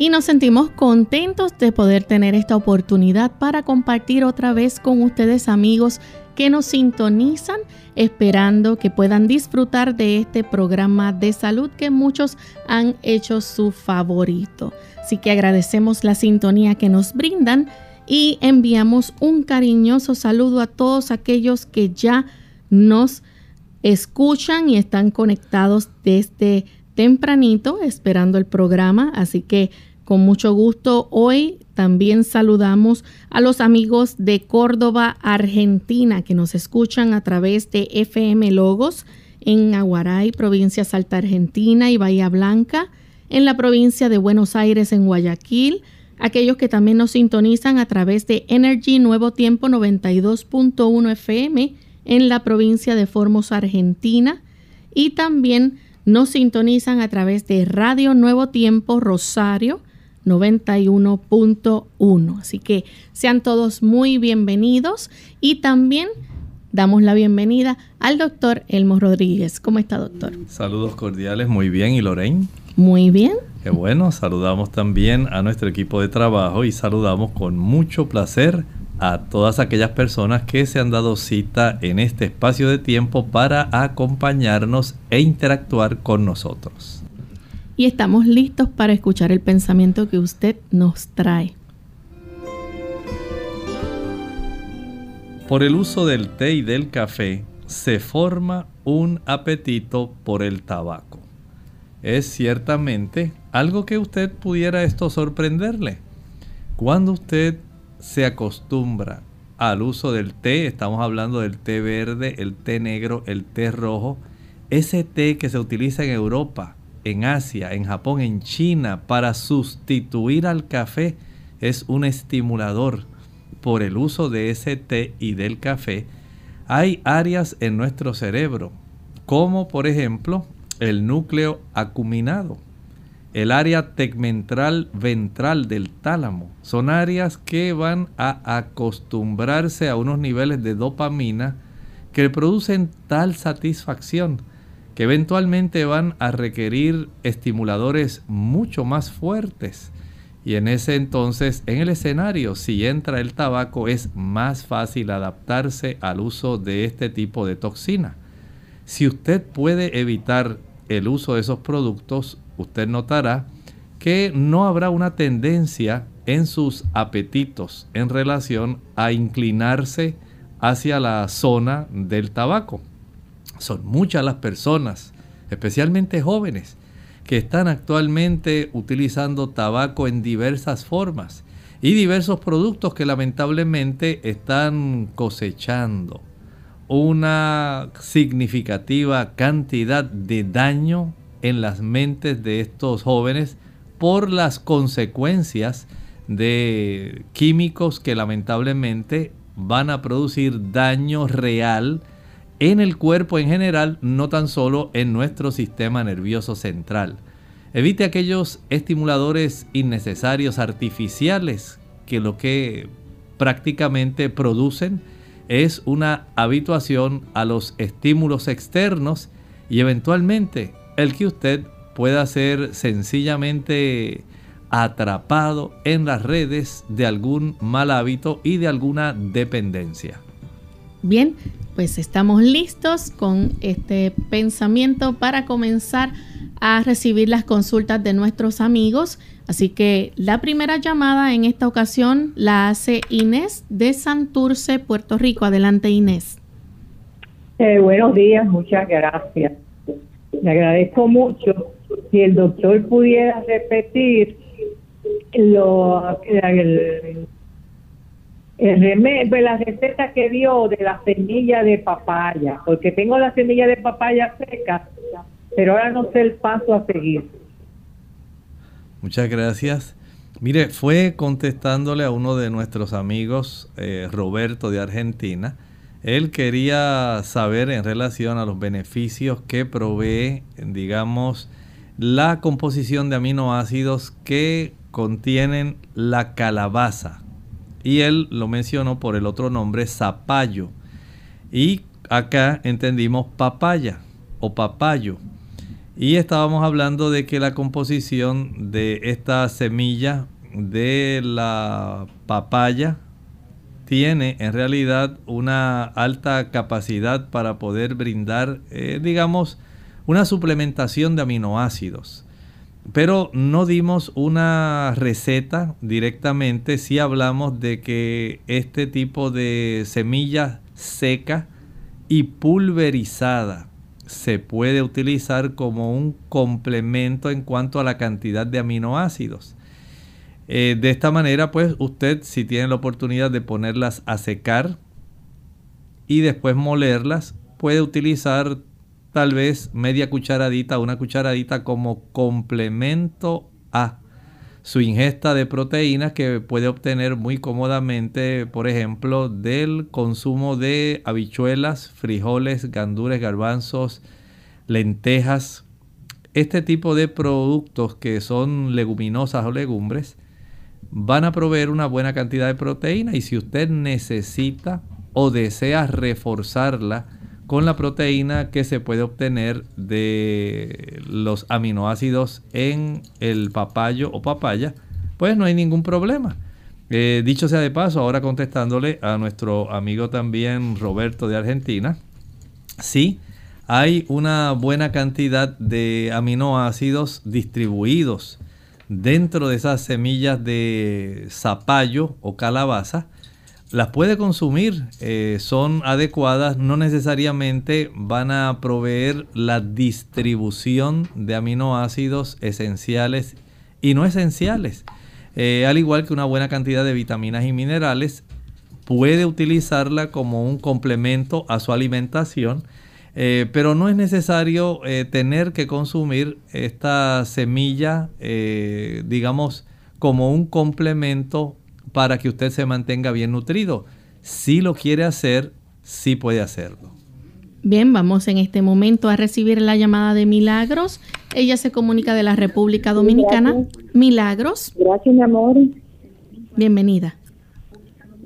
Y nos sentimos contentos de poder tener esta oportunidad para compartir otra vez con ustedes amigos que nos sintonizan, esperando que puedan disfrutar de este programa de salud que muchos han hecho su favorito. Así que agradecemos la sintonía que nos brindan y enviamos un cariñoso saludo a todos aquellos que ya nos escuchan y están conectados desde tempranito esperando el programa. Así que con mucho gusto. Hoy también saludamos a los amigos de Córdoba, Argentina, que nos escuchan a través de FM Logos en Aguaray, provincia Salta Argentina y Bahía Blanca, en la provincia de Buenos Aires, en Guayaquil, aquellos que también nos sintonizan a través de Energy Nuevo Tiempo 92.1 FM en la provincia de Formosa, Argentina, y también nos sintonizan a través de Radio Nuevo Tiempo Rosario 91.1. Así que sean todos muy bienvenidos y también damos la bienvenida al doctor Elmo Rodríguez. ¿Cómo está, doctor? Saludos cordiales, muy bien. ¿Y Lorraine? Muy bien. Qué bueno, saludamos también a nuestro equipo de trabajo y saludamos con mucho placer a todas aquellas personas que se han dado cita en este espacio de tiempo para acompañarnos e interactuar con nosotros y estamos listos para escuchar el pensamiento que usted nos trae. Por el uso del té y del café se forma un apetito por el tabaco. Es ciertamente algo que usted pudiera esto sorprenderle. Cuando usted se acostumbra al uso del té, estamos hablando del té verde, el té negro, el té rojo, ese té que se utiliza en Europa, en Asia, en Japón, en China, para sustituir al café es un estimulador por el uso de ese té y del café. Hay áreas en nuestro cerebro, como por ejemplo el núcleo acuminado, el área tegmentral ventral del tálamo. Son áreas que van a acostumbrarse a unos niveles de dopamina que producen tal satisfacción eventualmente van a requerir estimuladores mucho más fuertes. Y en ese entonces, en el escenario, si entra el tabaco, es más fácil adaptarse al uso de este tipo de toxina. Si usted puede evitar el uso de esos productos, usted notará que no habrá una tendencia en sus apetitos en relación a inclinarse hacia la zona del tabaco. Son muchas las personas, especialmente jóvenes, que están actualmente utilizando tabaco en diversas formas y diversos productos que lamentablemente están cosechando una significativa cantidad de daño en las mentes de estos jóvenes por las consecuencias de químicos que lamentablemente van a producir daño real en el cuerpo en general, no tan solo en nuestro sistema nervioso central. Evite aquellos estimuladores innecesarios artificiales que lo que prácticamente producen es una habituación a los estímulos externos y eventualmente el que usted pueda ser sencillamente atrapado en las redes de algún mal hábito y de alguna dependencia. Bien, pues estamos listos con este pensamiento para comenzar a recibir las consultas de nuestros amigos. Así que la primera llamada en esta ocasión la hace Inés de Santurce, Puerto Rico. Adelante, Inés. Eh, buenos días, muchas gracias. Le agradezco mucho. Si el doctor pudiera repetir lo, el, el remedio, pues, la receta que dio de la semilla de papaya, porque tengo la semilla de papaya seca, pero ahora no sé el paso a seguir. Muchas gracias. Mire, fue contestándole a uno de nuestros amigos, eh, Roberto de Argentina. Él quería saber en relación a los beneficios que provee, digamos, la composición de aminoácidos que contienen la calabaza. Y él lo mencionó por el otro nombre, zapallo. Y acá entendimos papaya o papayo. Y estábamos hablando de que la composición de esta semilla de la papaya tiene en realidad una alta capacidad para poder brindar, eh, digamos, una suplementación de aminoácidos. Pero no dimos una receta directamente, si hablamos de que este tipo de semilla seca y pulverizada se puede utilizar como un complemento en cuanto a la cantidad de aminoácidos. Eh, de esta manera, pues usted si tiene la oportunidad de ponerlas a secar y después molerlas, puede utilizar tal vez media cucharadita, una cucharadita como complemento a su ingesta de proteínas que puede obtener muy cómodamente, por ejemplo, del consumo de habichuelas, frijoles, gandules, garbanzos, lentejas. Este tipo de productos que son leguminosas o legumbres van a proveer una buena cantidad de proteína y si usted necesita o desea reforzarla con la proteína que se puede obtener de los aminoácidos en el papayo o papaya, pues no hay ningún problema. Eh, dicho sea de paso, ahora contestándole a nuestro amigo también Roberto de Argentina, sí, hay una buena cantidad de aminoácidos distribuidos dentro de esas semillas de zapallo o calabaza. Las puede consumir, eh, son adecuadas, no necesariamente van a proveer la distribución de aminoácidos esenciales y no esenciales. Eh, al igual que una buena cantidad de vitaminas y minerales, puede utilizarla como un complemento a su alimentación eh, pero no es necesario tener que consumir esta semilla, digamos, como un complemento para que usted se mantenga bien nutrido. Si lo quiere hacer, sí puede hacerlo. Bien, vamos en este momento a recibir la llamada de Milagros. Ella se comunica de la República Dominicana. Milagros. Gracias, mi amor. Bienvenida.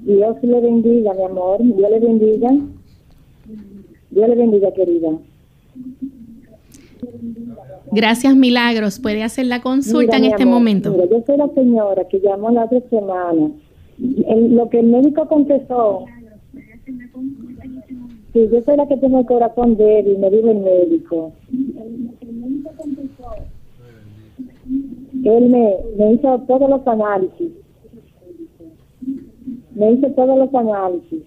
Dios le bendiga, mi amor. Dios le bendiga. Dios le bendiga, querida. Gracias, Milagros. Puede hacer la consulta en este momento. yo soy la señora que llamó la otra semana. lo que el médico contestó. Sí, yo soy la que tengo el corazón débil, me dijo el médico. Él me, me hizo todos los análisis. Me hizo todos los análisis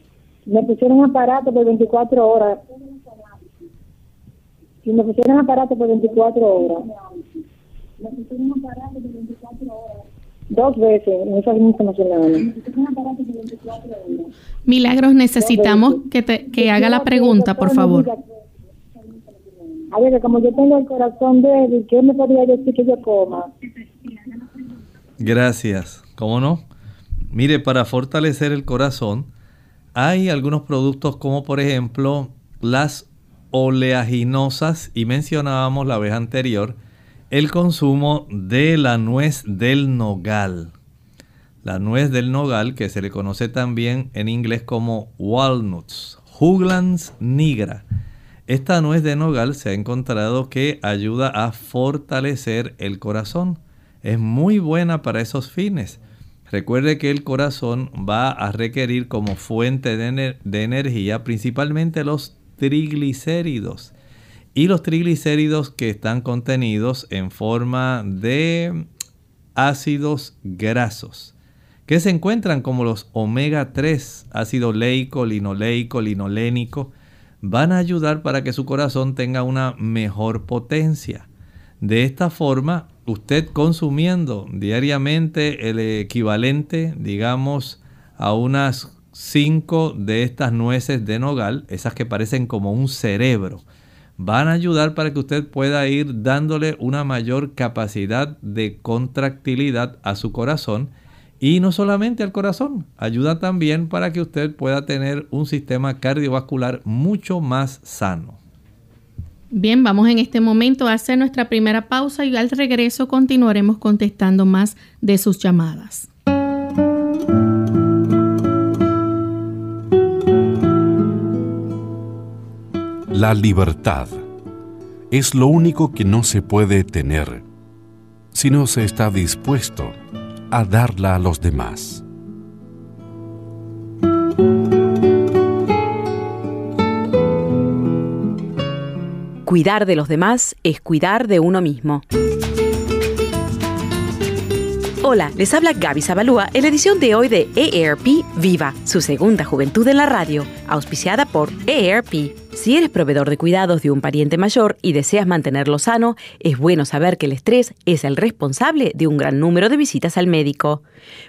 me pusieron aparato por 24 horas. Si me pusieron aparato por 24 horas. Me pusieron aparato por 24 horas. Dos veces en esa. Milagros, necesitamos que, te, que haga la pregunta, por favor. A ver, como yo tengo el corazón débil, ¿qué me podría decir que yo coma? Gracias. ¿Cómo no? Mire, para fortalecer el corazón, hay algunos productos como por ejemplo las oleaginosas y mencionábamos la vez anterior el consumo de la nuez del nogal. La nuez del nogal que se le conoce también en inglés como walnuts, Juglans nigra. Esta nuez de nogal se ha encontrado que ayuda a fortalecer el corazón. Es muy buena para esos fines. Recuerde que el corazón va a requerir como fuente de, energía principalmente los triglicéridos. Y los triglicéridos que están contenidos en forma de ácidos grasos, que se encuentran como los omega 3, ácido leico, linoleico, linolénico, van a ayudar para que su corazón tenga una mejor potencia. De esta forma, usted consumiendo diariamente el equivalente, digamos, a unas cinco de estas nueces de nogal, esas que parecen como un cerebro, van a ayudar para que usted pueda ir dándole una mayor capacidad de contractilidad a su corazón y no solamente al corazón, ayuda también para que usted pueda tener un sistema cardiovascular mucho más sano. Bien, vamos en este momento a hacer nuestra primera pausa y al regreso continuaremos contestando más de sus llamadas. La libertad es lo único que no se puede tener si no se está dispuesto a darla a los demás. Cuidar de los demás es cuidar de uno mismo. Hola, les habla Gaby Zabalúa en la edición de hoy de EARP Viva, su segunda juventud en la radio, auspiciada por EARP si eres proveedor de cuidados de un pariente mayor y deseas mantenerlo sano, es bueno saber que el estrés es el responsable de un gran número de visitas al médico.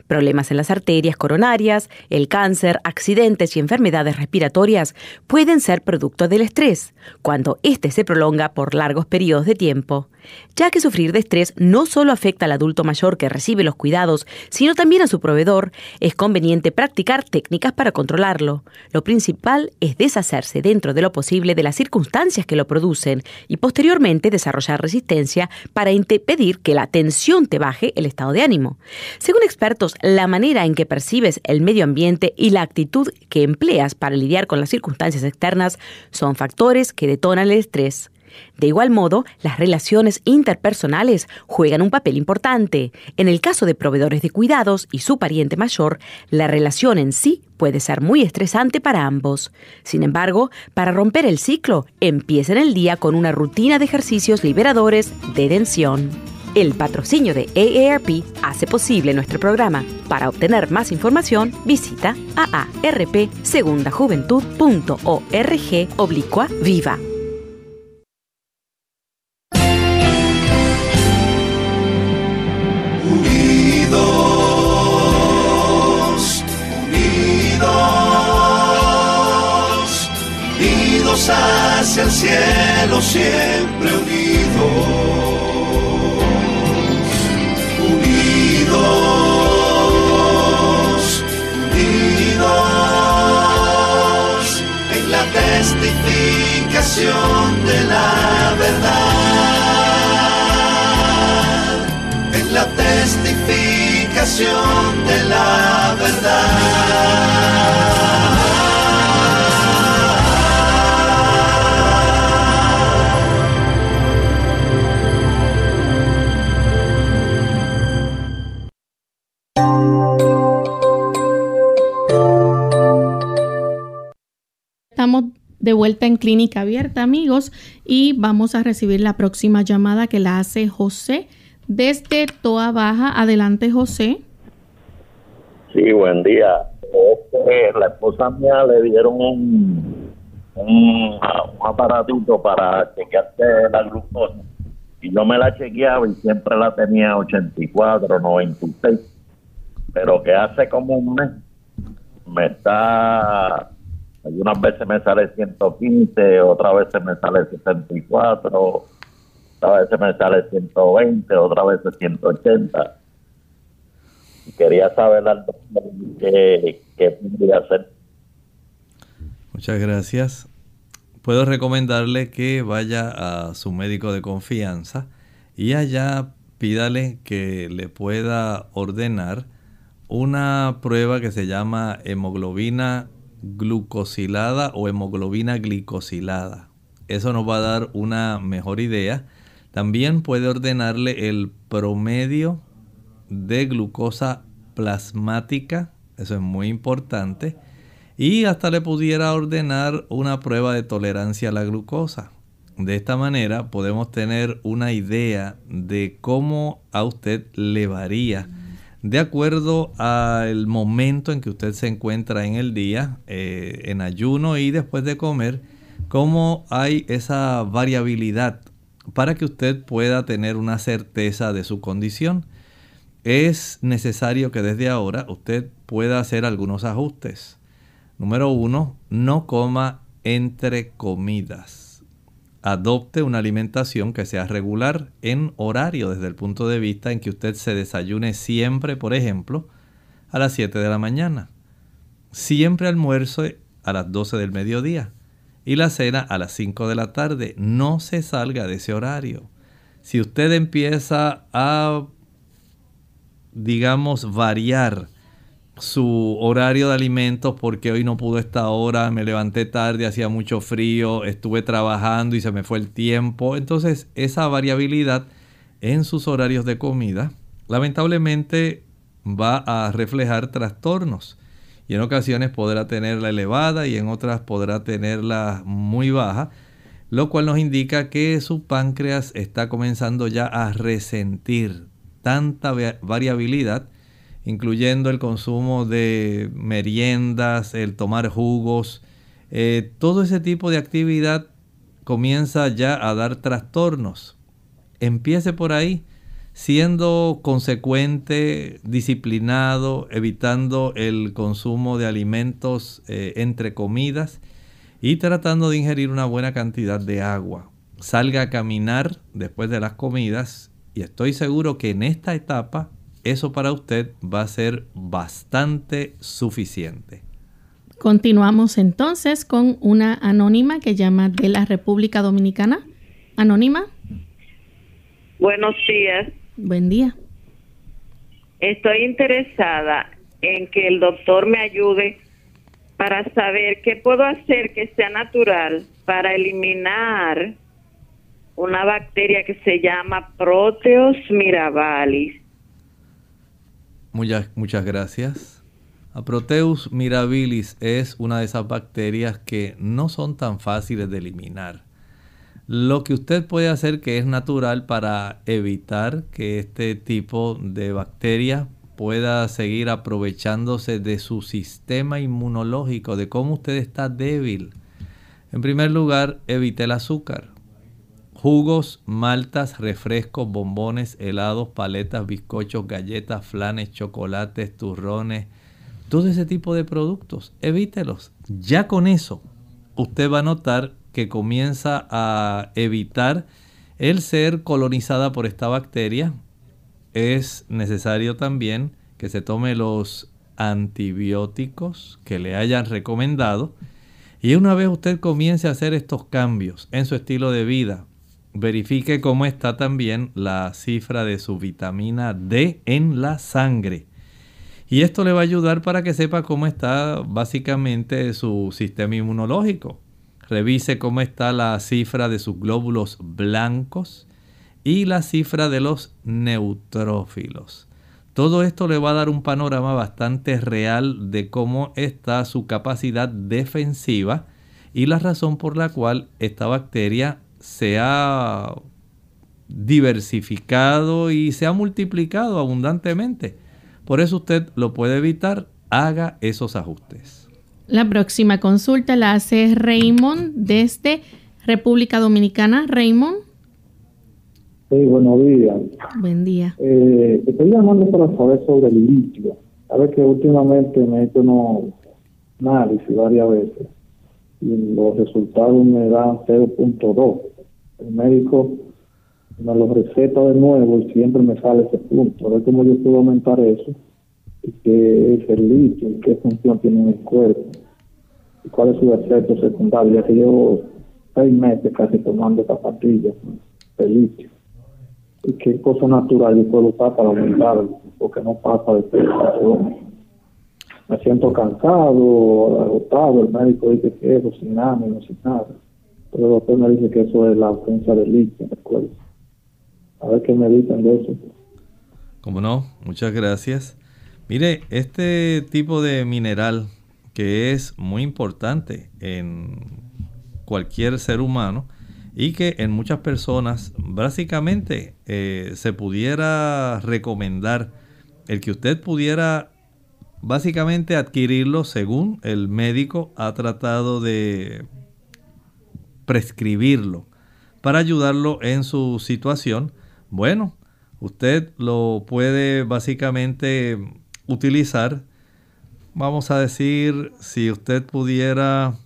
Problemas en las arterias coronarias, el cáncer, accidentes y enfermedades respiratorias pueden ser producto del estrés, cuando éste se prolonga por largos periodos de tiempo. Ya que sufrir de estrés no solo afecta al adulto mayor que recibe los cuidados, sino también a su proveedor, es conveniente practicar técnicas para controlarlo. Lo principal es deshacerse dentro de lo posible de las circunstancias que lo producen y posteriormente desarrollar resistencia para impedir que la tensión te baje el estado de ánimo. Según expertos, la manera en que percibes el medio ambiente y la actitud que empleas para lidiar con las circunstancias externas son factores que detonan el estrés. De igual modo, las relaciones interpersonales juegan un papel importante. En el caso de proveedores de cuidados y su pariente mayor, la relación en sí puede ser muy estresante para ambos. Sin embargo, para romper el ciclo, empiecen el día con una rutina de ejercicios liberadores de tensión. El patrocinio de AARP hace posible nuestro programa. Para obtener más información, visita aarpsegundajuventud.org oblicua viva. hacia el cielo siempre unidos, unidos, unidos en la testificación de la verdad, en la testificación de la verdad. De vuelta en Clínica Abierta, amigos, y vamos a recibir la próxima llamada que la hace José desde Toa Baja. Adelante, José. Sí, buen día. Este, la esposa mía le dieron un, un, aparatito para chequearte la glucosa y yo me la chequeaba y siempre la tenía 84, 96, pero que hace como un mes me está algunas veces me sale 115, otras veces me sale 64, otras veces me sale 120, otras veces 180. quería saber qué, qué podría hacer. Muchas gracias. Puedo recomendarle que vaya a su médico de confianza y allá pídale que le pueda ordenar una prueba que se llama hemoglobina glucosilada o hemoglobina glicosilada. Eso nos va a dar una mejor idea. También puede ordenarle el promedio de glucosa plasmática, eso es muy importante. Y hasta le pudiera ordenar una prueba de tolerancia a la glucosa. De esta manera podemos tener una idea de cómo a usted le varía de acuerdo al momento en que usted se encuentra en el día, eh, en ayuno y después de comer, cómo hay esa variabilidad para que usted pueda tener una certeza de su condición. Es necesario que desde ahora usted pueda hacer algunos ajustes. Número uno, no coma entre comidas. Adopte una alimentación que sea regular en horario desde el punto de vista en que usted se desayune siempre, por ejemplo, a las 7 de la mañana. Siempre almuerzo a las 12 del mediodía y la cena a las 5 de la tarde. No se salga de ese horario. Si usted empieza a, digamos, variar su horario de alimentos porque hoy no pudo esta hora, me levanté tarde, hacía mucho frío, estuve trabajando y se me fue el tiempo. Entonces esa variabilidad en sus horarios de comida lamentablemente va a reflejar trastornos y en ocasiones podrá tenerla elevada y en otras podrá tenerla muy baja, lo cual nos indica que su páncreas está comenzando ya a resentir tanta variabilidad, incluyendo el consumo de meriendas, el tomar jugos, eh, todo ese tipo de actividad comienza ya a dar trastornos. Empiece por ahí siendo consecuente, disciplinado, evitando el consumo de alimentos eh, entre comidas y tratando de ingerir una buena cantidad de agua. Salga a caminar después de las comidas y estoy seguro que en esta etapa eso para usted va a ser bastante suficiente. Continuamos entonces con una anónima que llama de la República Dominicana. Anónima. Buenos días. Buen día. Estoy interesada en que el doctor me ayude para saber qué puedo hacer que sea natural para eliminar una bacteria que se llama Proteus mirabilis. Muchas, muchas gracias. A Proteus mirabilis es una de esas bacterias que no son tan fáciles de eliminar. Lo que usted puede hacer que es natural para evitar que este tipo de bacteria pueda seguir aprovechándose de su sistema inmunológico, de cómo usted está débil. En primer lugar, evite el azúcar. Jugos, maltas, refrescos, bombones, helados, paletas, bizcochos, galletas, flanes, chocolates, turrones, todo ese tipo de productos, evítelos. Ya con eso, usted va a notar que comienza a evitar el ser colonizada por esta bacteria, es necesario también que se tome los antibióticos que le hayan recomendado. Y una vez usted comience a hacer estos cambios en su estilo de vida, verifique cómo está también la cifra de su vitamina D en la sangre. Y esto le va a ayudar para que sepa cómo está básicamente su sistema inmunológico. Revise cómo está la cifra de sus glóbulos blancos y la cifra de los neutrófilos. Todo esto le va a dar un panorama bastante real de cómo está su capacidad defensiva y la razón por la cual esta bacteria se ha diversificado y se ha multiplicado abundantemente. Por eso usted lo puede evitar, haga esos ajustes. La próxima consulta la hace Raymond desde República Dominicana. Raymond. Sí, buenos días. Buen día. Eh, estoy llamando para saber sobre el litio. Sabes que últimamente me he hecho unos análisis varias veces y los resultados me dan 0.2. El médico me lo receta de nuevo y siempre me sale ese punto. A ver cómo yo puedo aumentar eso qué es el litio, qué función tiene en el cuerpo, y cuál es su efecto secundario, ya que llevo seis meses casi tomando esta pastilla de litio. Y qué cosa natural yo puedo usar para aumentarlo, porque no pasa de. Me siento cansado, agotado, el médico dice que eso, sin ánimo, sin nada. Pero el doctor me dice que eso es la ausencia de litio en el cuerpo. A ver qué me dicen de eso. Como no, muchas gracias. Mire, este tipo de mineral que es muy importante en cualquier ser humano y que en muchas personas básicamente eh, se pudiera recomendar el que usted pudiera básicamente adquirirlo según el médico ha tratado de prescribirlo para ayudarlo en su situación. Bueno, usted lo puede básicamente utilizar vamos a decir, si usted pudiera...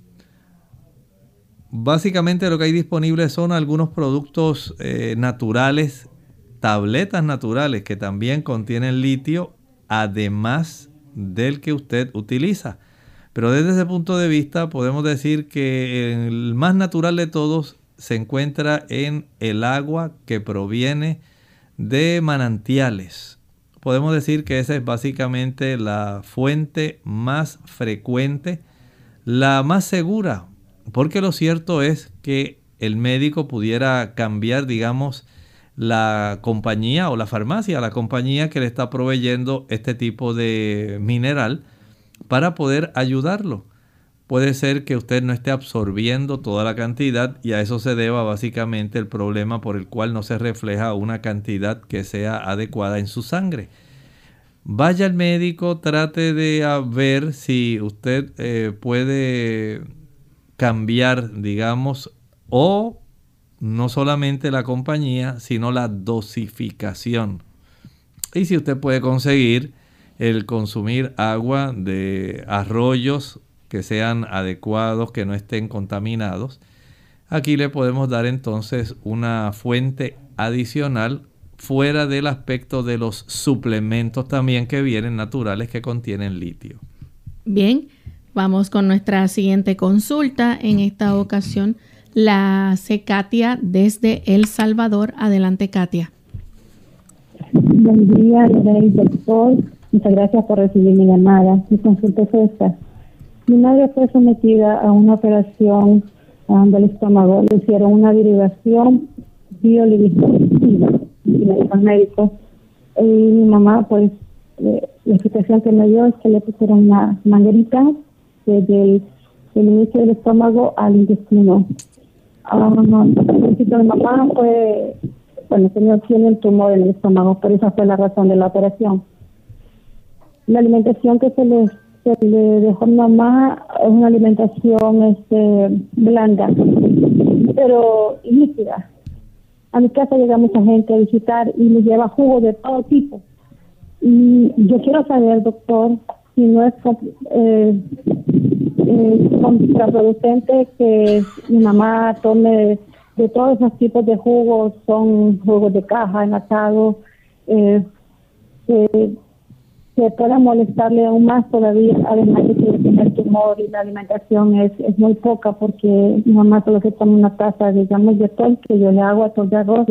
Básicamente lo que hay disponible son algunos productos eh, naturales, tabletas naturales que también contienen litio, además del que usted utiliza. Pero desde ese punto de vista podemos decir que el más natural de todos se encuentra en el agua que proviene de manantiales. Podemos decir que esa es básicamente la fuente más frecuente, la más segura, porque lo cierto es que el médico pudiera cambiar, digamos, la compañía o la farmacia, la compañía que le está proveyendo este tipo de mineral para poder ayudarlo. Puede ser que usted no esté absorbiendo toda la cantidad y a eso se deba básicamente el problema por el cual no se refleja una cantidad que sea adecuada en su sangre. Vaya al médico, trate de ver si usted eh, puede cambiar, digamos, o no solamente la compañía, sino la dosificación. Y si usted puede conseguir el consumir agua de arroyos que sean adecuados, que no estén contaminados. Aquí le podemos dar entonces una fuente adicional fuera del aspecto de los suplementos también que vienen naturales que contienen litio. Bien, vamos con nuestra siguiente consulta. En esta ocasión la hace Katia desde El Salvador. Adelante, Katia. Buen día, doctor. Muchas gracias por recibir mi llamada. Mi consulta es esta. Mi madre fue sometida a una operación um, del estómago. Le hicieron una derivación y me dijo el médico. Y mi mamá, pues, la explicación que me dio es que le pusieron una manguerita desde el, inicio del estómago al intestino. Um, el de mamá fue, bueno, señor tiene el tumor en el estómago, por esa fue la razón de la operación la alimentación que se le, se le dejó mamá es una alimentación este, blanda, pero líquida. A mi casa llega mucha gente a visitar y me lleva jugo de todo tipo. Y yo quiero saber, doctor, si no es eh, eh, contraproducente que mi mamá tome de todos esos tipos de jugos, son jugos de caja, enlatados, eh, eh, que pueda molestarle aún más todavía, además de que el tumor y la alimentación es, es muy poca porque mi mamá solo que toma una taza, digamos, de sol, que yo le hago a todo de arroz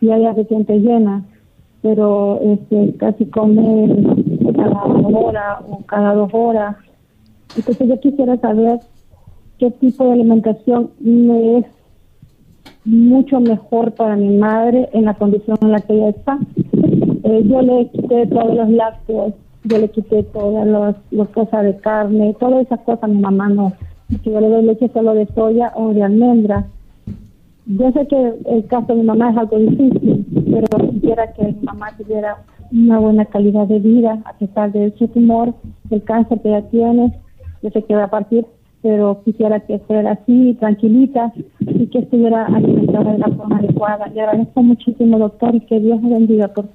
y ella se siente llena, pero este, casi come cada hora o cada dos horas. Entonces yo quisiera saber qué tipo de alimentación me es mucho mejor para mi madre en la condición en la que ella está. Eh, yo le quité todos los lácteos, yo le quité todas las cosas de carne, todas esas cosas mi mamá no. yo le doy leche solo de soya o de almendra. Yo sé que el caso de mi mamá es algo difícil, pero quisiera que mi mamá tuviera una buena calidad de vida a pesar de su tumor, el cáncer que ella tiene. Yo sé que va a partir pero quisiera que fuera así, tranquilita y que estuviera alimentada de la forma adecuada. Le agradezco muchísimo, doctor, y que Dios bendiga por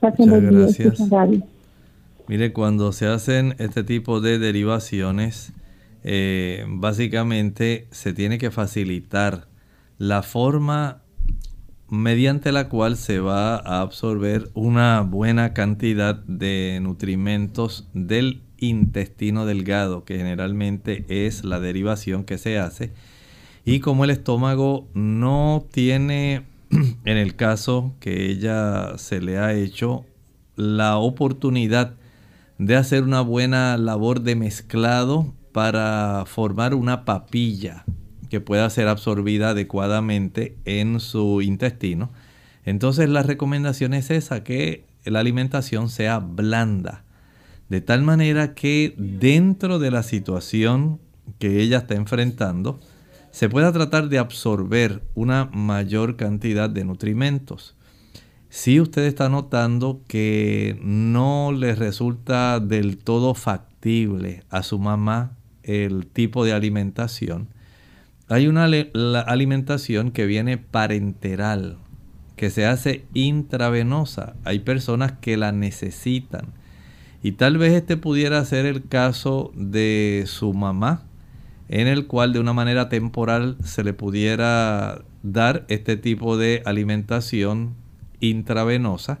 Muchas gracias. Mire, cuando se hacen este tipo de derivaciones, eh, básicamente se tiene que facilitar la forma mediante la cual se va a absorber una buena cantidad de nutrimentos del intestino delgado, que generalmente es la derivación que se hace. Y como el estómago no tiene, en el caso que ella se le ha hecho, la oportunidad de hacer una buena labor de mezclado para formar una papilla que pueda ser absorbida adecuadamente en su intestino. Entonces la recomendación es esa, que la alimentación sea blanda de tal manera que dentro de la situación que ella está enfrentando, se pueda tratar de absorber una mayor cantidad de nutrimentos. Si usted está notando que no le resulta del todo factible a su mamá el tipo de alimentación, hay una alimentación que viene parenteral, que se hace intravenosa. Hay personas que la necesitan Y tal vez este pudiera ser el caso de su mamá, en el cual de una manera temporal se le pudiera dar este tipo de alimentación intravenosa,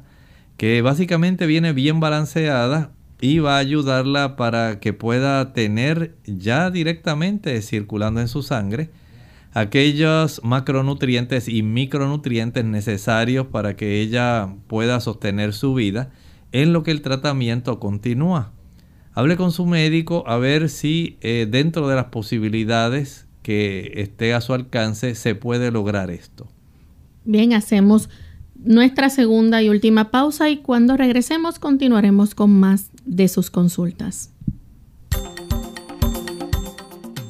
que básicamente viene bien balanceada y va a ayudarla para que pueda tener ya directamente circulando en su sangre aquellos macronutrientes y micronutrientes necesarios para que ella pueda sostener su vida en lo que el tratamiento continúa. Hable con su médico a ver si eh, dentro de las posibilidades que esté a su alcance se puede lograr esto. Bien, hacemos nuestra segunda y última pausa y cuando regresemos continuaremos con más de sus consultas.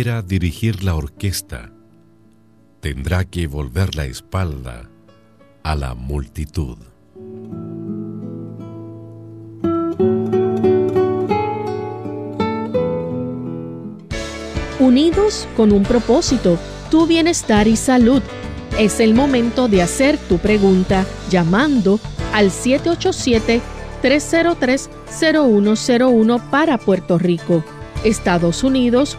Dirigir la orquesta tendrá que volver la espalda a la multitud. Unidos con un propósito, tu bienestar y salud. Es el momento de hacer tu pregunta llamando al 787-303-0101 para Puerto Rico, Estados Unidos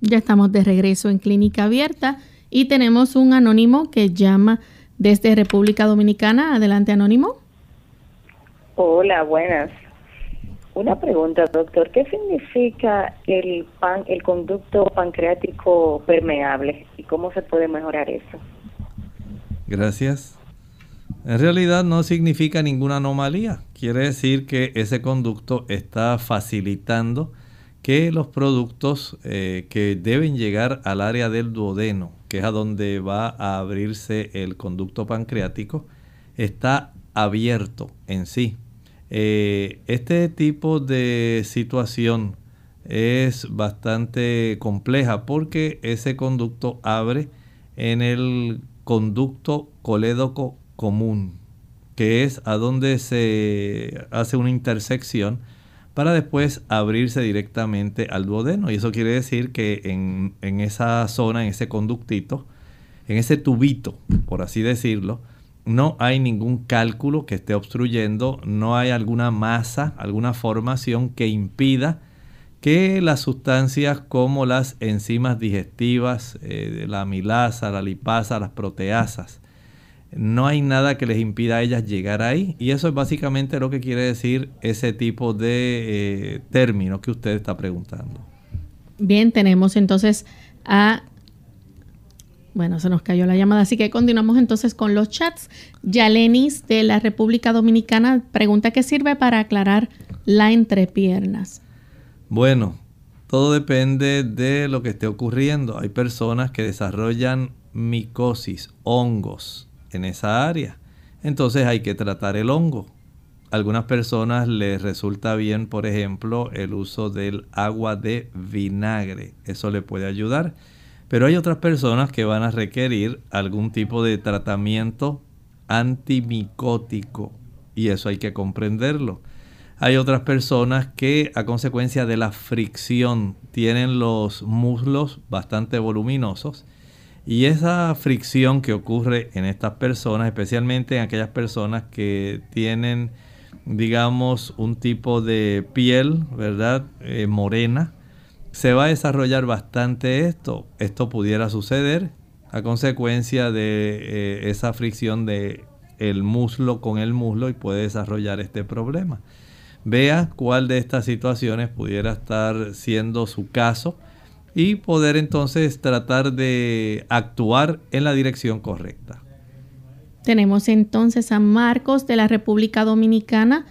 Ya estamos de regreso en Clínica Abierta y tenemos un anónimo que llama desde República Dominicana. Adelante, anónimo. Hola, buenas. Una pregunta, doctor. ¿Qué significa el, pan, el conducto pancreático permeable y cómo se puede mejorar eso? Gracias. En realidad no significa ninguna anomalía. Quiere decir que ese conducto está facilitando que los productos eh, que deben llegar al área del duodeno, que es a donde va a abrirse el conducto pancreático, está abierto en sí. Eh, este tipo de situación es bastante compleja porque ese conducto abre en el conducto colédoco común, que es a donde se hace una intersección para después abrirse directamente al duodeno. Y eso quiere decir que en, en, esa zona, en ese conductito, en ese tubito, por así decirlo, no hay ningún cálculo que esté obstruyendo, no hay alguna masa, alguna formación que impida que las sustancias como las enzimas digestivas, eh, la amilasa, la lipasa, las proteasas, no hay nada que les impida a ellas llegar ahí. Y eso es básicamente lo que quiere decir ese tipo de eh, término que usted está preguntando. Bien, tenemos entonces a... Bueno, se nos cayó la llamada, así que continuamos entonces con los chats. Yalenis de la República Dominicana pregunta qué sirve para aclarar la entrepiernas. Bueno, todo depende de lo que esté ocurriendo. Hay personas que desarrollan micosis, hongos, en esa área. Entonces hay que tratar el hongo. algunas personas les resulta bien, por ejemplo, el uso del agua de vinagre. Eso le puede ayudar. Pero hay otras personas que van a requerir algún tipo de tratamiento antimicótico. Y eso hay que comprenderlo. Hay otras personas que a consecuencia de la fricción tienen los muslos bastante voluminosos y esa fricción que ocurre en estas personas, especialmente en aquellas personas que tienen, digamos, un tipo de piel, ¿verdad? Eh, morena, se va a desarrollar bastante esto. Esto pudiera suceder a consecuencia de eh, esa fricción de el muslo con el muslo y puede desarrollar este problema. Vea cuál de estas situaciones pudiera estar siendo su caso y poder entonces tratar de actuar en la dirección correcta. Tenemos entonces a Marcos de la República Dominicana.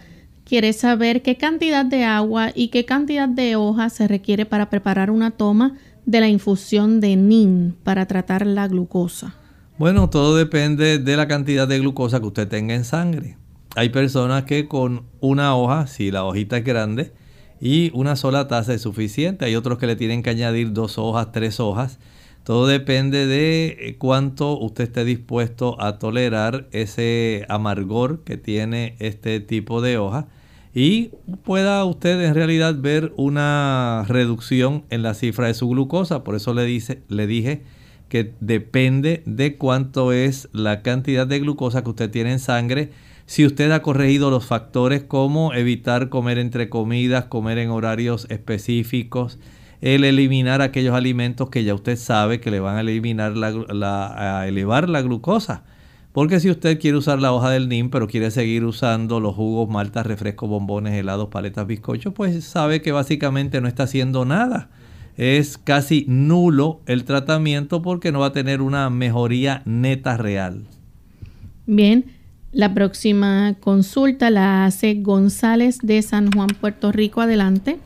Quiere saber qué cantidad de agua y qué cantidad de hojas se requiere para preparar una toma de la infusión de NIN para tratar la glucosa. Bueno, todo depende de la cantidad de glucosa que usted tenga en sangre. Hay personas que con una hoja, si la hojita es grande, y una sola taza es suficiente. Hay otros que le tienen que añadir dos hojas, tres hojas. Todo depende de eh, cuánto usted esté dispuesto a tolerar ese amargor que tiene este tipo de hoja y pueda usted en realidad ver una reducción en la cifra de su glucosa. Por eso le, dice, le dije que depende de cuánto es la cantidad de glucosa que usted tiene en sangre. Si usted ha corregido los factores como evitar comer entre comidas, comer en horarios específicos, el eliminar aquellos alimentos que ya usted sabe que le van a eliminar la, a elevar la glucosa. Porque si usted quiere usar la hoja del NIM, pero quiere seguir usando los jugos, maltas, refrescos, bombones, helados, paletas, bizcochos, pues sabe que básicamente no está haciendo nada es casi nulo el tratamiento porque no va a tener una mejoría neta real. Bien, la próxima consulta la hace González de San Juan, Puerto Rico. Adelante.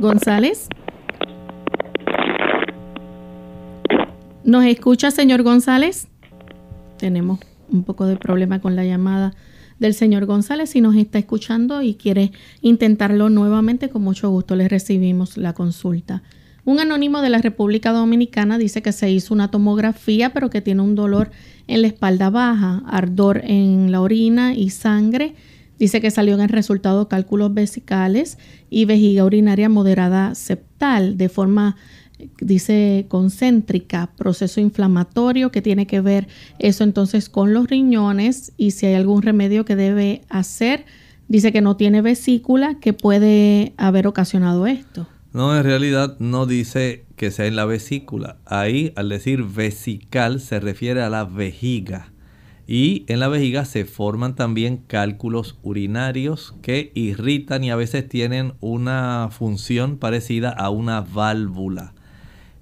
González. ¿Nos escucha, señor González? Tenemos un poco de problema con la llamada del señor González. Si nos está escuchando y quiere intentarlo nuevamente, con mucho gusto le recibimos la consulta. Un anónimo de la República Dominicana dice que se hizo una tomografía, pero que tiene un dolor en la espalda baja, ardor en la orina y sangre. Dice que salió en el resultado cálculos vesicales y vejiga urinaria moderada septal de forma dice concéntrica, proceso inflamatorio que tiene que ver eso entonces con los riñones y si hay algún remedio que debe hacer. Dice que no tiene vesícula que puede haber ocasionado esto. No, en realidad no dice que sea en la vesícula. Ahí al decir vesical se refiere a la vejiga. Y en la vejiga se forman también cálculos urinarios que irritan y a veces tienen una función parecida a una válvula.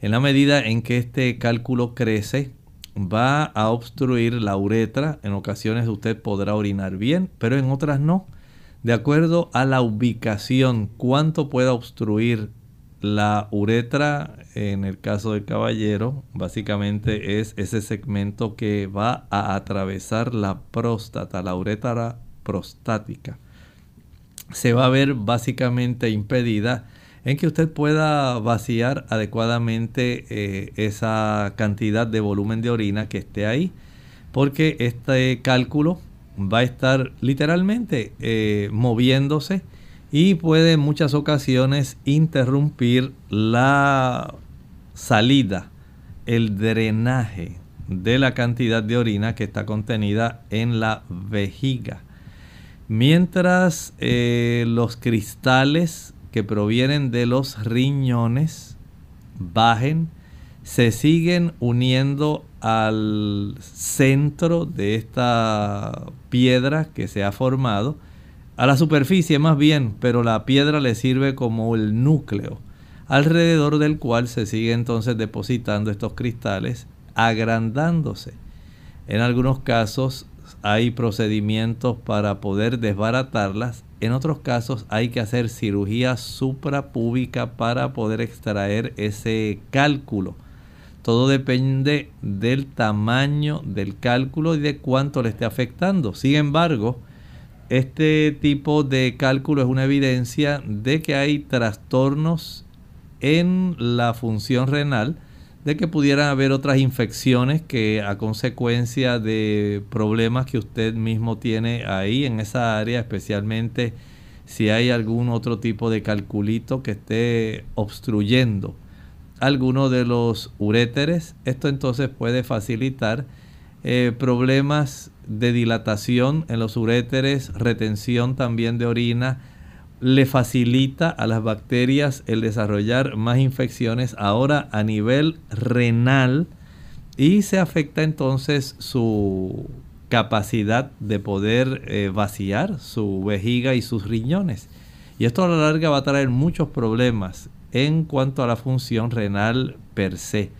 En la medida en que este cálculo crece, va a obstruir la uretra. En ocasiones usted podrá orinar bien, pero en otras no. De acuerdo a la ubicación, cuánto pueda obstruir la uretra, en el caso del caballero, básicamente es ese segmento que va a atravesar la próstata, la uretra prostática. Se va a ver básicamente impedida en que usted pueda vaciar adecuadamente eh, esa cantidad de volumen de orina que esté ahí, porque este cálculo va a estar literalmente eh, moviéndose y puede en muchas ocasiones interrumpir la salida, el drenaje de la cantidad de orina que está contenida en la vejiga. Mientras eh, los cristales que provienen de los riñones bajen, se siguen uniendo al centro de esta piedra que se ha formado, a la superficie más bien, pero la piedra le sirve como el núcleo, alrededor del cual se sigue entonces depositando estos cristales, agrandándose. En algunos casos hay procedimientos para poder desbaratarlas en otros casos hay que hacer cirugía suprapúbica para poder extraer ese cálculo. Todo depende del tamaño del cálculo y de cuánto le esté afectando. Sin embargo, este tipo de cálculo es una evidencia de que hay trastornos en la función renal de que pudieran haber otras infecciones que a consecuencia de problemas que usted mismo tiene ahí en esa área, especialmente si hay algún otro tipo de calculito que esté obstruyendo alguno de los uréteres, esto entonces puede facilitar eh, problemas de dilatación en los uréteres, retención también de orina, le facilita a las bacterias el desarrollar más infecciones ahora a nivel renal y se afecta entonces su capacidad de poder eh, vaciar su vejiga y sus riñones. Y esto a la larga va a traer muchos problemas en cuanto a la función renal per se.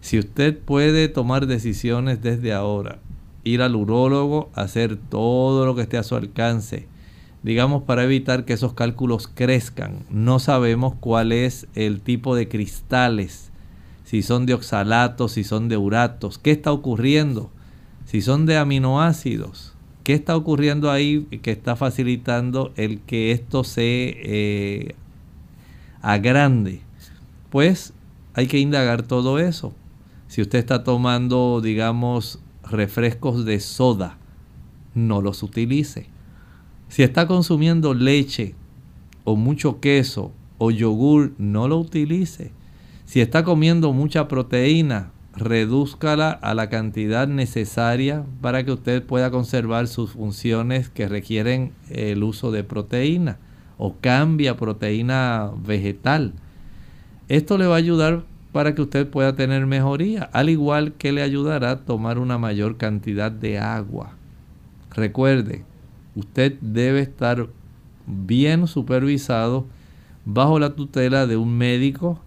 Si usted puede tomar decisiones desde ahora, ir al urólogo, hacer todo lo que esté a su alcance, digamos para evitar que esos cálculos crezcan. No sabemos cuál es el tipo de cristales, si son de oxalatos, si son de uratos, qué está ocurriendo, si son de aminoácidos, qué está ocurriendo ahí que está facilitando el que esto se eh, agrande. Pues hay que indagar todo eso. Si usted está tomando, digamos, refrescos de soda, no los utilice. Si está consumiendo leche o mucho queso o yogur, no lo utilice. Si está comiendo mucha proteína, redúzcala a la cantidad necesaria para que usted pueda conservar sus funciones que requieren el uso de proteína o cambia proteína vegetal. Esto le va a ayudar para que usted pueda tener mejoría, al igual que le ayudará a tomar una mayor cantidad de agua. Recuerde, usted debe estar bien supervisado bajo la tutela de un médico,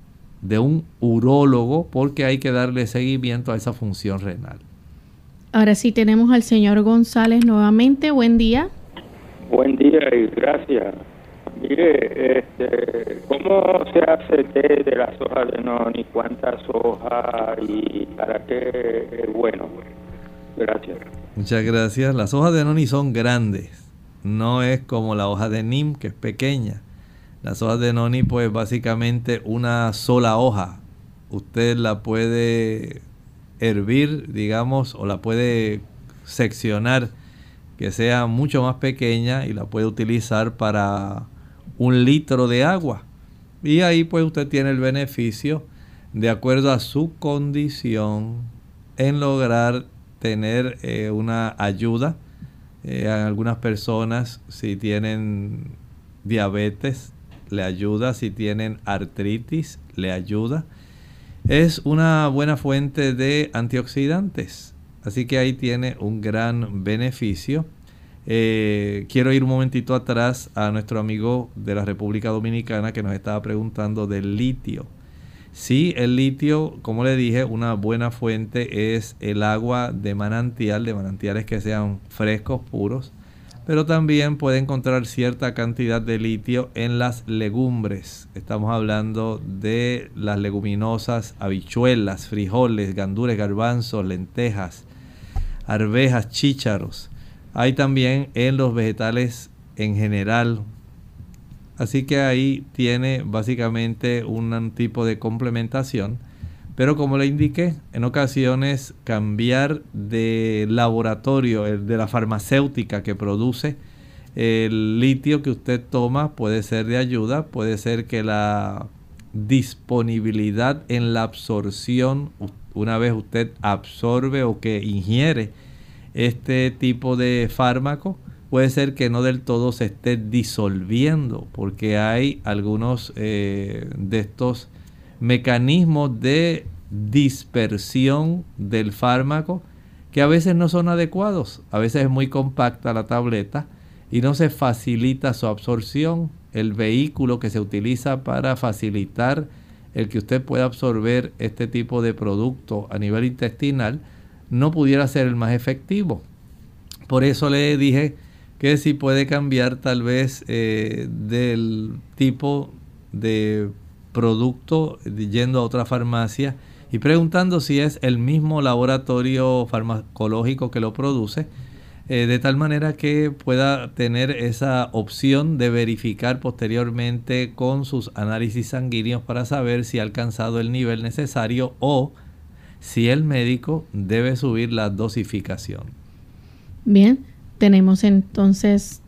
de un urólogo, porque hay que darle seguimiento a esa función renal. Ahora sí tenemos al señor González nuevamente. Buen día. Buen día y gracias. Mire, este, ¿cómo se hace té de las hojas de noni? ¿Cuántas hojas y para qué es bueno? Gracias. Muchas gracias. Las hojas de noni son grandes. No es como la hoja de nim, que es pequeña. Las hojas de noni, pues básicamente una sola hoja. Usted la puede hervir, digamos, o la puede seccionar que sea mucho más pequeña y la puede utilizar para un litro de agua. Y ahí pues usted tiene el beneficio de acuerdo a su condición en lograr tener eh, una ayuda. Eh, a algunas personas si tienen diabetes le ayuda, si tienen artritis le ayuda. Es una buena fuente de antioxidantes. Así que ahí tiene un gran beneficio. Eh, quiero ir un momentito atrás a nuestro amigo de la República Dominicana que nos estaba preguntando del litio. Sí, el litio, como le dije, una buena fuente es el agua de manantial, de manantiales que sean frescos, puros, pero también puede encontrar cierta cantidad de litio en las legumbres. Estamos hablando de las leguminosas, habichuelas, frijoles, gandules, garbanzos, lentejas, arvejas, chícharos. Hay también en los vegetales en general. Así que ahí tiene básicamente un tipo de complementación. Pero como le indiqué, en ocasiones cambiar de laboratorio, de la farmacéutica que produce el litio que usted toma puede ser de ayuda, puede ser que la disponibilidad en la absorción, una vez usted absorbe o que ingiere este tipo de fármaco puede ser que no del todo se esté disolviendo porque hay algunos eh, de estos mecanismos de dispersión del fármaco que a veces no son adecuados. A veces es muy compacta la tableta y no se facilita su absorción. El vehículo que se utiliza para facilitar el que usted pueda absorber este tipo de producto a nivel intestinal no pudiera ser el más efectivo. Por eso le dije que si puede cambiar tal vez eh, del tipo de producto yendo a otra farmacia y preguntando si es el mismo laboratorio farmacológico que lo produce, eh, de tal manera que pueda tener esa opción de verificar posteriormente con sus análisis sanguíneos para saber si ha alcanzado el nivel necesario o si el médico debe subir la dosificación. Bien, tenemos entonces,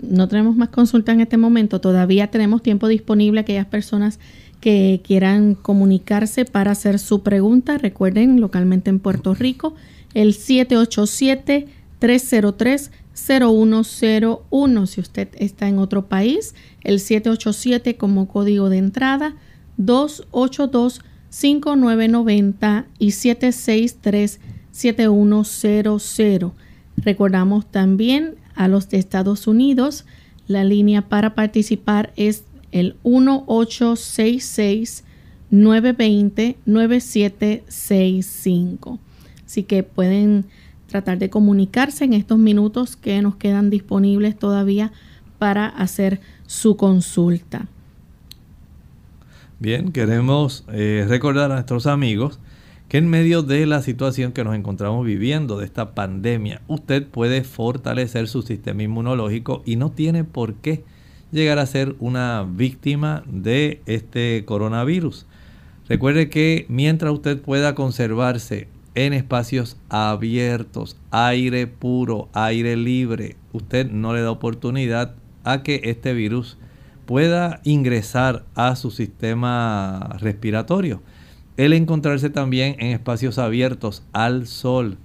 no tenemos más consulta en este momento, todavía tenemos tiempo disponible a aquellas personas que quieran comunicarse para hacer su pregunta. Recuerden, localmente en Puerto Rico, el 787-303-0101. Si usted está en otro país, el 787 como código de entrada, 282 5990 y 763 7100. Recordamos también a los de Estados Unidos, la línea para participar es el 1866 920 9765. Así que pueden tratar de comunicarse en estos minutos que nos quedan disponibles todavía para hacer su consulta. Bien, queremos eh, recordar a nuestros amigos que en medio de la situación que nos encontramos viviendo, de esta pandemia, usted puede fortalecer su sistema inmunológico y no tiene por qué llegar a ser una víctima de este coronavirus. Recuerde que mientras usted pueda conservarse en espacios abiertos, aire puro, aire libre, usted no le da oportunidad a que este virus pueda ingresar a su sistema respiratorio. El encontrarse también en espacios abiertos al sol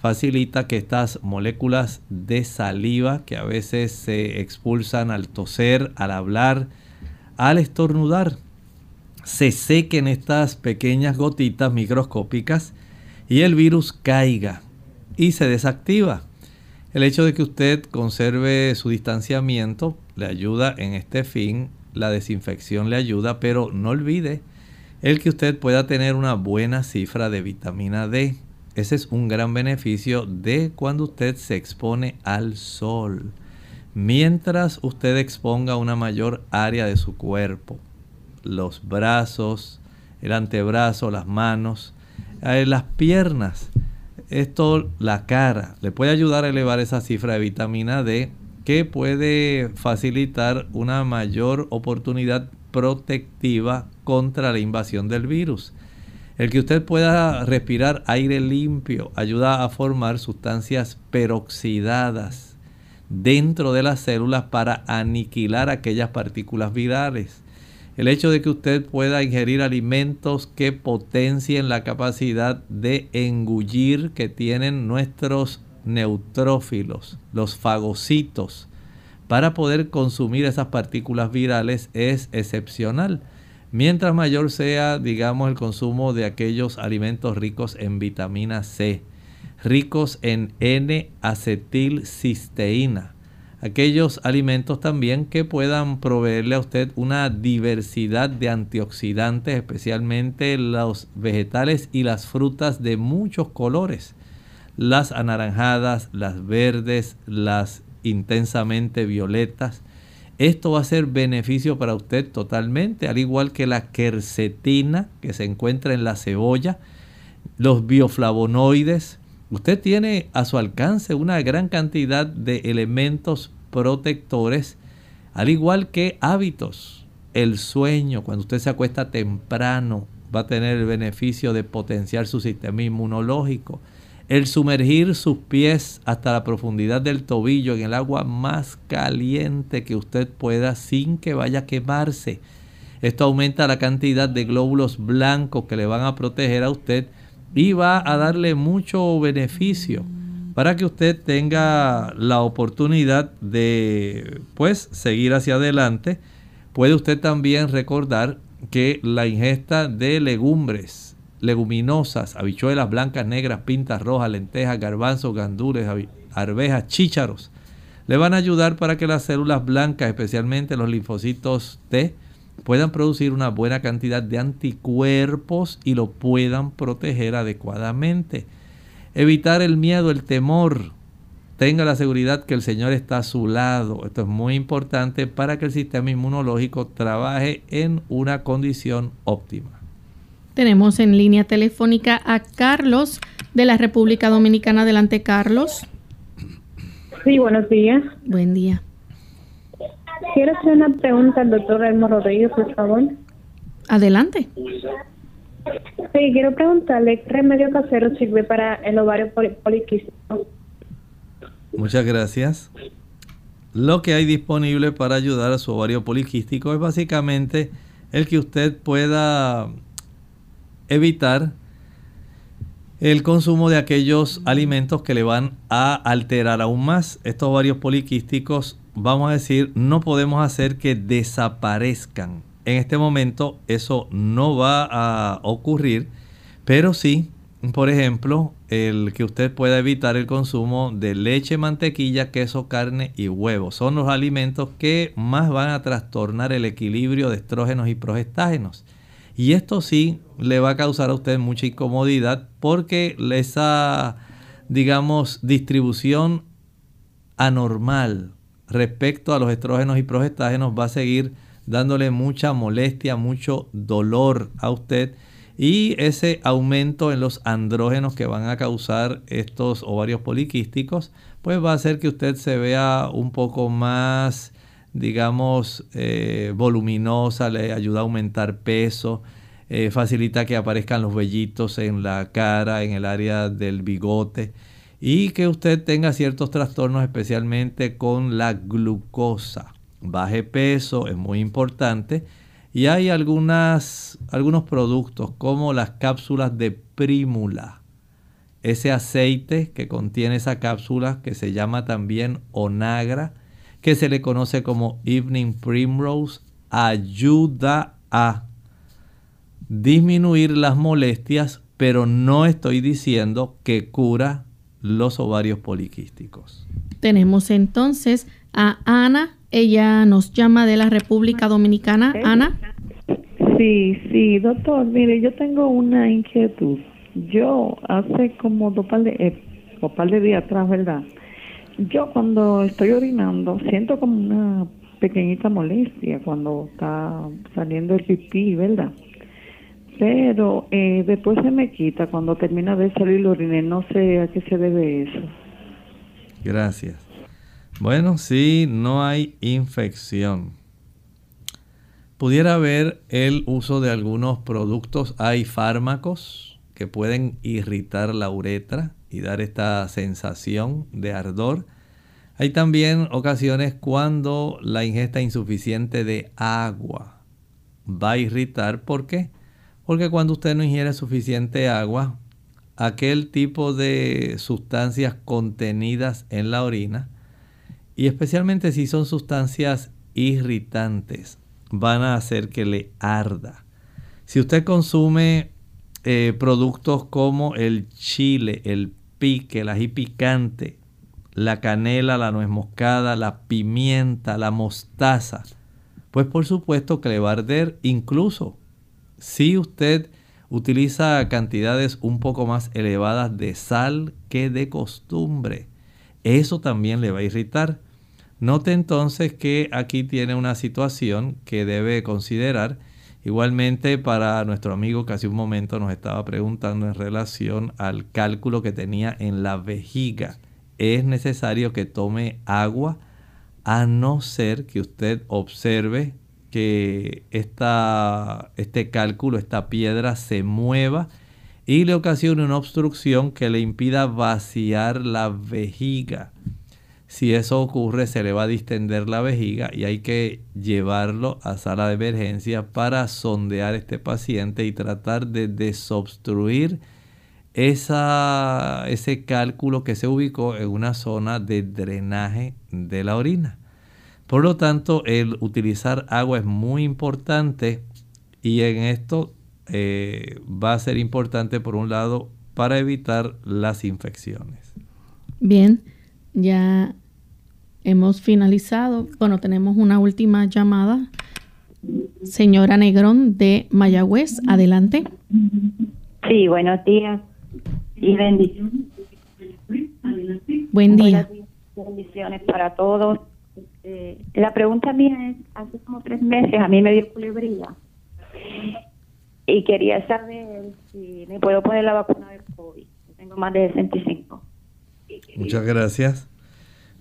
facilita que estas moléculas de saliva que a veces se expulsan al toser, al hablar, al estornudar, se sequen estas pequeñas gotitas microscópicas y el virus caiga y se desactiva. El hecho de que usted conserve su distanciamiento le ayuda en este fin, la desinfección le ayuda, pero no olvide el que usted pueda tener una buena cifra de vitamina D. Ese es un gran beneficio de cuando usted se expone al sol. Mientras usted exponga una mayor área de su cuerpo, los brazos, el antebrazo, las manos, eh, las piernas, esto, la cara, le puede ayudar a elevar esa cifra de vitamina D que puede facilitar una mayor oportunidad protectiva contra la invasión del virus. El que usted pueda respirar aire limpio ayuda a formar sustancias peroxidadas dentro de las células para aniquilar aquellas partículas virales. El hecho de que usted pueda ingerir alimentos que potencien la capacidad de engullir que tienen nuestros neutrófilos, los fagocitos, para poder consumir esas partículas virales es excepcional. Mientras mayor sea, digamos, el consumo de aquellos alimentos ricos en vitamina C, ricos en N-acetilcisteína, aquellos alimentos también que puedan proveerle a usted una diversidad de antioxidantes, especialmente los vegetales y las frutas de muchos colores, las anaranjadas, las verdes, las intensamente violetas. Esto va a ser beneficio para usted totalmente, al igual que la quercetina que se encuentra en la cebolla, los bioflavonoides. Usted tiene a su alcance una gran cantidad de elementos protectores, al igual que hábitos. El sueño, cuando usted se acuesta temprano, va a tener el beneficio de potenciar su sistema inmunológico el sumergir sus pies hasta la profundidad del tobillo en el agua más caliente que usted pueda sin que vaya a quemarse. Esto aumenta la cantidad de glóbulos blancos que le van a proteger a usted y va a darle mucho beneficio para que usted tenga la oportunidad de pues seguir hacia adelante. Puede usted también recordar que la ingesta de legumbres leguminosas, habichuelas blancas, negras, pintas rojas, lentejas, garbanzos, gandules, arvejas, chícharos. Le van a ayudar para que las células blancas, especialmente los linfocitos T, puedan producir una buena cantidad de anticuerpos y lo puedan proteger adecuadamente. Evitar el miedo, el temor. Tenga la seguridad que el Señor está a su lado. Esto es muy importante para que el sistema inmunológico trabaje en una condición óptima. Tenemos en línea telefónica a Carlos de la República Dominicana. Adelante, Carlos. Sí, buenos días. Buen día. Quiero hacer una pregunta al doctor Elmo Rodríguez, por favor. Adelante. Sí, quiero preguntarle, ¿qué remedio casero sirve para el ovario poliquístico? Muchas gracias. Lo que hay disponible para ayudar a su ovario poliquístico es básicamente el que usted pueda evitar el consumo de aquellos alimentos que le van a alterar aún más. Estos ovarios poliquísticos, vamos a decir, no podemos hacer que desaparezcan. En este momento eso no va a ocurrir, pero sí por ejemplo, el que usted pueda evitar el consumo de leche, mantequilla, queso, carne y huevos. Son los alimentos que más van a trastornar el equilibrio de estrógenos y progestágenos. Y esto sí le va a causar a usted mucha incomodidad porque esa, digamos, distribución anormal respecto a los estrógenos y progestágenos va a seguir dándole mucha molestia, mucho dolor a usted. Y ese aumento en los andrógenos que van a causar estos ovarios poliquísticos, pues va a hacer que usted se vea un poco más, digamos, eh, voluminosa, le ayuda a aumentar peso, eh, facilita que aparezcan los vellitos en la cara, en el área del bigote y que usted tenga ciertos trastornos especialmente con la glucosa. Baje peso es muy importante y hay algunas, algunos productos como las cápsulas de prímula. Ese aceite que contiene esa cápsula que se llama también onagra, que se le conoce como evening primrose, ayuda a disminuir las molestias, pero no estoy diciendo que cura los ovarios poliquísticos. Tenemos entonces a Ana ella nos llama de la República Dominicana. Ana. Sí, sí, doctor. Mire, yo tengo una inquietud. Yo hace como dos par de, eh, par de días atrás, ¿verdad? Yo cuando estoy orinando siento como una pequeñita molestia cuando está saliendo el pipí, ¿verdad? Pero eh, después se me quita cuando termina de salir el orine. No sé a qué se debe eso. Gracias. Bueno, sí, no hay infección. Pudiera haber el uso de algunos productos, hay fármacos que pueden irritar la uretra y dar esta sensación de ardor. Hay también ocasiones cuando la ingesta insuficiente de agua va a irritar. ¿Por qué? Porque cuando usted no ingiere suficiente agua, aquel tipo de sustancias contenidas en la orina y especialmente si son sustancias irritantes, van a hacer que le arda. Si usted consume eh, productos como el chile, el pique, el ají picante, la canela, la nuez moscada, la pimienta, la mostaza, pues por supuesto que le va a arder incluso si usted utiliza cantidades un poco más elevadas de sal que de costumbre eso también le va a irritar. Note entonces que aquí tiene una situación que debe considerar. Igualmente para nuestro amigo que hace un momento nos estaba preguntando en relación al cálculo que tenía en la vejiga. Es necesario que tome agua a no ser que usted observe que este cálculo, esta piedra se mueva y le ocasiona una obstrucción que le impida vaciar la vejiga. Si eso ocurre, se le va a distender la vejiga y hay que llevarlo a sala de emergencia para sondear a este paciente y tratar de desobstruir esa, ese cálculo que se ubicó en una zona de drenaje de la orina. Por lo tanto, el utilizar agua es muy importante y en esto eh, va a ser importante por un lado para evitar las infecciones. Bien, ya hemos finalizado. Bueno, tenemos una última llamada. Señora Negrón de Mayagüez, adelante. Sí, buenos días y bendiciones. Buen día. Bendiciones para todos. Eh, la pregunta mía es, hace como tres meses a mí me dio culebría y quería saber si me puedo poner la vacuna del COVID. Tengo más de 65. Muchas gracias.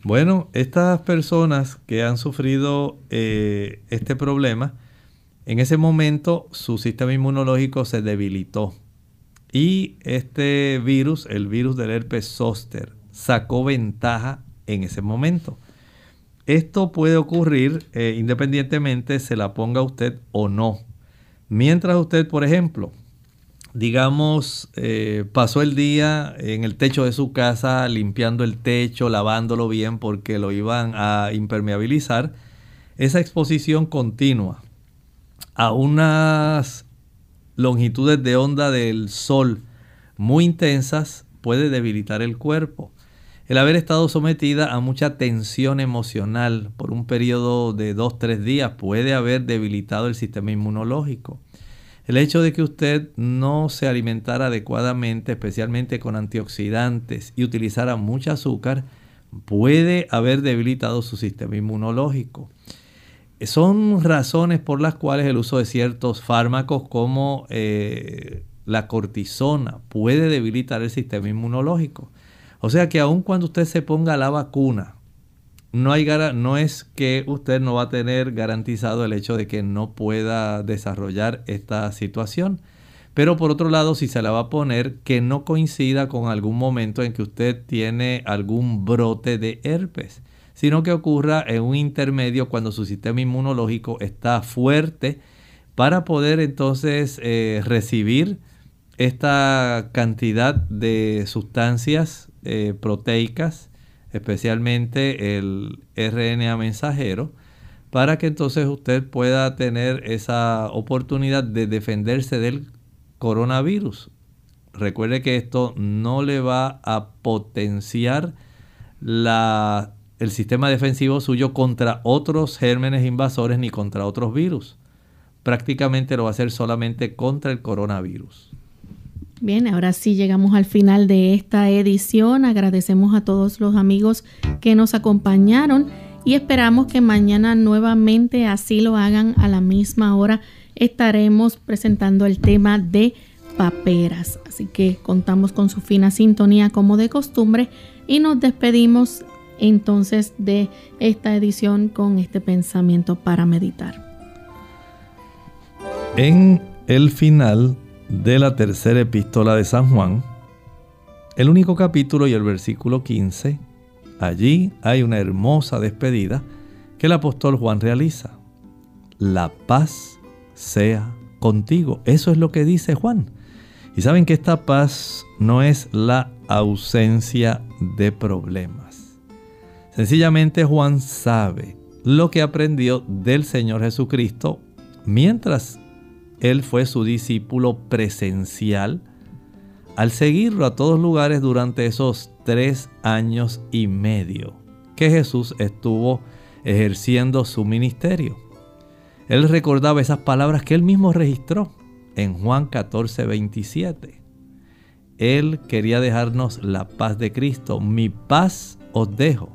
Bueno, estas personas que han sufrido eh, este problema, en ese momento su sistema inmunológico se debilitó y este virus, el virus del herpes zóster, sacó ventaja en ese momento. Esto puede ocurrir eh, independientemente se la ponga usted o no. Mientras usted, por ejemplo, digamos, eh, pasó el día en el techo de su casa limpiando el techo, lavándolo bien porque lo iban a impermeabilizar, esa exposición continua a unas longitudes de onda del sol muy intensas puede debilitar el cuerpo. El haber estado sometida a mucha tensión emocional por un periodo de 2-3 días puede haber debilitado el sistema inmunológico. El hecho de que usted no se alimentara adecuadamente, especialmente con antioxidantes, y utilizara mucho azúcar, puede haber debilitado su sistema inmunológico. Son razones por las cuales el uso de ciertos fármacos como eh, la cortisona puede debilitar el sistema inmunológico. O sea que aun cuando usted se ponga la vacuna, no, hay, no es que usted no va a tener garantizado el hecho de que no pueda desarrollar esta situación. Pero por otro lado, si se la va a poner, que no coincida con algún momento en que usted tiene algún brote de herpes, sino que ocurra en un intermedio cuando su sistema inmunológico está fuerte para poder entonces eh, recibir esta cantidad de sustancias eh, proteicas especialmente el RNA mensajero, para que entonces usted pueda tener esa oportunidad de defenderse del coronavirus. Recuerde que esto no le va a potenciar el sistema defensivo suyo contra otros gérmenes invasores ni contra otros virus. Prácticamente lo va a hacer solamente contra el coronavirus. Bien, ahora sí llegamos al final de esta edición. Agradecemos a todos los amigos que nos acompañaron y esperamos que mañana nuevamente así lo hagan a la misma hora. Estaremos presentando el tema de paperas. Así que contamos con su fina sintonía como de costumbre y nos despedimos entonces de esta edición con este pensamiento para meditar. En el final de la tercera epístola de San Juan, el único capítulo y el versículo 15, allí hay una hermosa despedida que el apóstol Juan realiza. La paz sea contigo. Eso es lo que dice Juan. Y saben que esta paz no es la ausencia de problemas. Sencillamente Juan sabe lo que aprendió del Señor Jesucristo mientras él fue su discípulo presencial al seguirlo a todos lugares durante esos tres años y medio que Jesús estuvo ejerciendo su ministerio. Él recordaba esas palabras que él mismo registró en Juan 14, 27. Él quería dejarnos la paz de Cristo. Mi paz os dejo.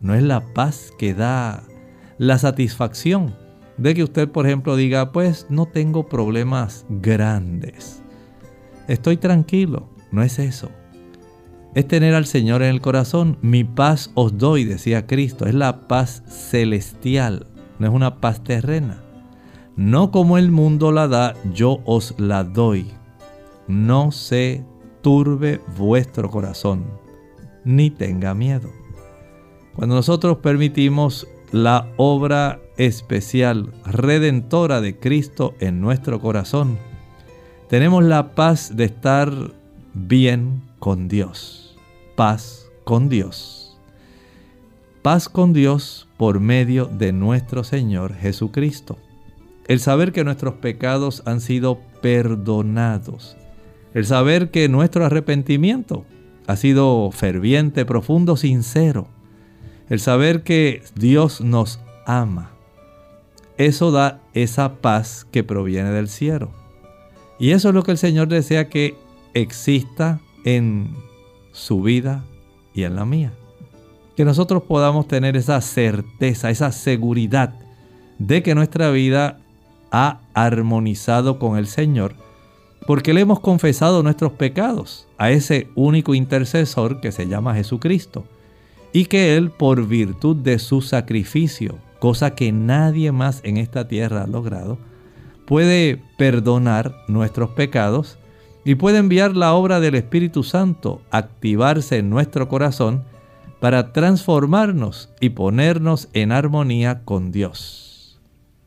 No es la paz que da la satisfacción de que usted, por ejemplo, diga, pues no tengo problemas grandes. Estoy tranquilo. No es eso. Es tener al Señor en el corazón. Mi paz os doy, decía Cristo. Es la paz celestial, no es una paz terrena. No como el mundo la da, yo os la doy. No se turbe vuestro corazón, ni tenga miedo. Cuando nosotros permitimos la obra especial, redentora de Cristo en nuestro corazón, tenemos la paz de estar bien con Dios. Paz con Dios. Paz con Dios por medio de nuestro Señor Jesucristo. El saber que nuestros pecados han sido perdonados. El saber que nuestro arrepentimiento ha sido ferviente, profundo, sincero. El saber que Dios nos ama eso da esa paz que proviene del cielo. Y eso es lo que el Señor desea que exista en su vida y en la mía. Que nosotros podamos tener esa certeza, esa seguridad de que nuestra vida ha armonizado con el Señor, porque le hemos confesado nuestros pecados a ese único intercesor que se llama Jesucristo, y que Él, por virtud de su sacrificio, cosa que nadie más en esta tierra ha logrado, puede perdonar nuestros pecados y puede enviar la obra del Espíritu Santo, activarse en nuestro corazón para transformarnos y ponernos en armonía con Dios.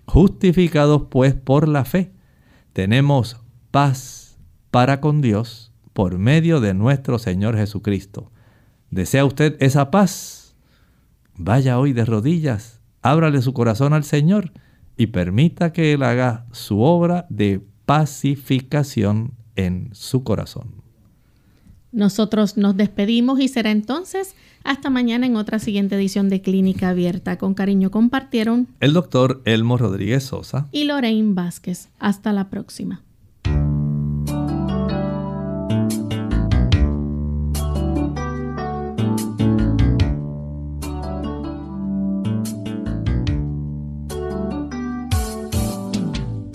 Justificados pues por la fe, tenemos paz para con Dios por medio de nuestro Señor Jesucristo. ¿Desea usted esa paz? Vaya hoy de rodillas ábrale su corazón al Señor y permita que Él haga su obra de pacificación en su corazón. Nosotros nos despedimos y será entonces hasta mañana en otra siguiente edición de Clínica Abierta. Con cariño compartieron el doctor Elmo Rodríguez Sosa y Lorraine Vázquez. Hasta la próxima.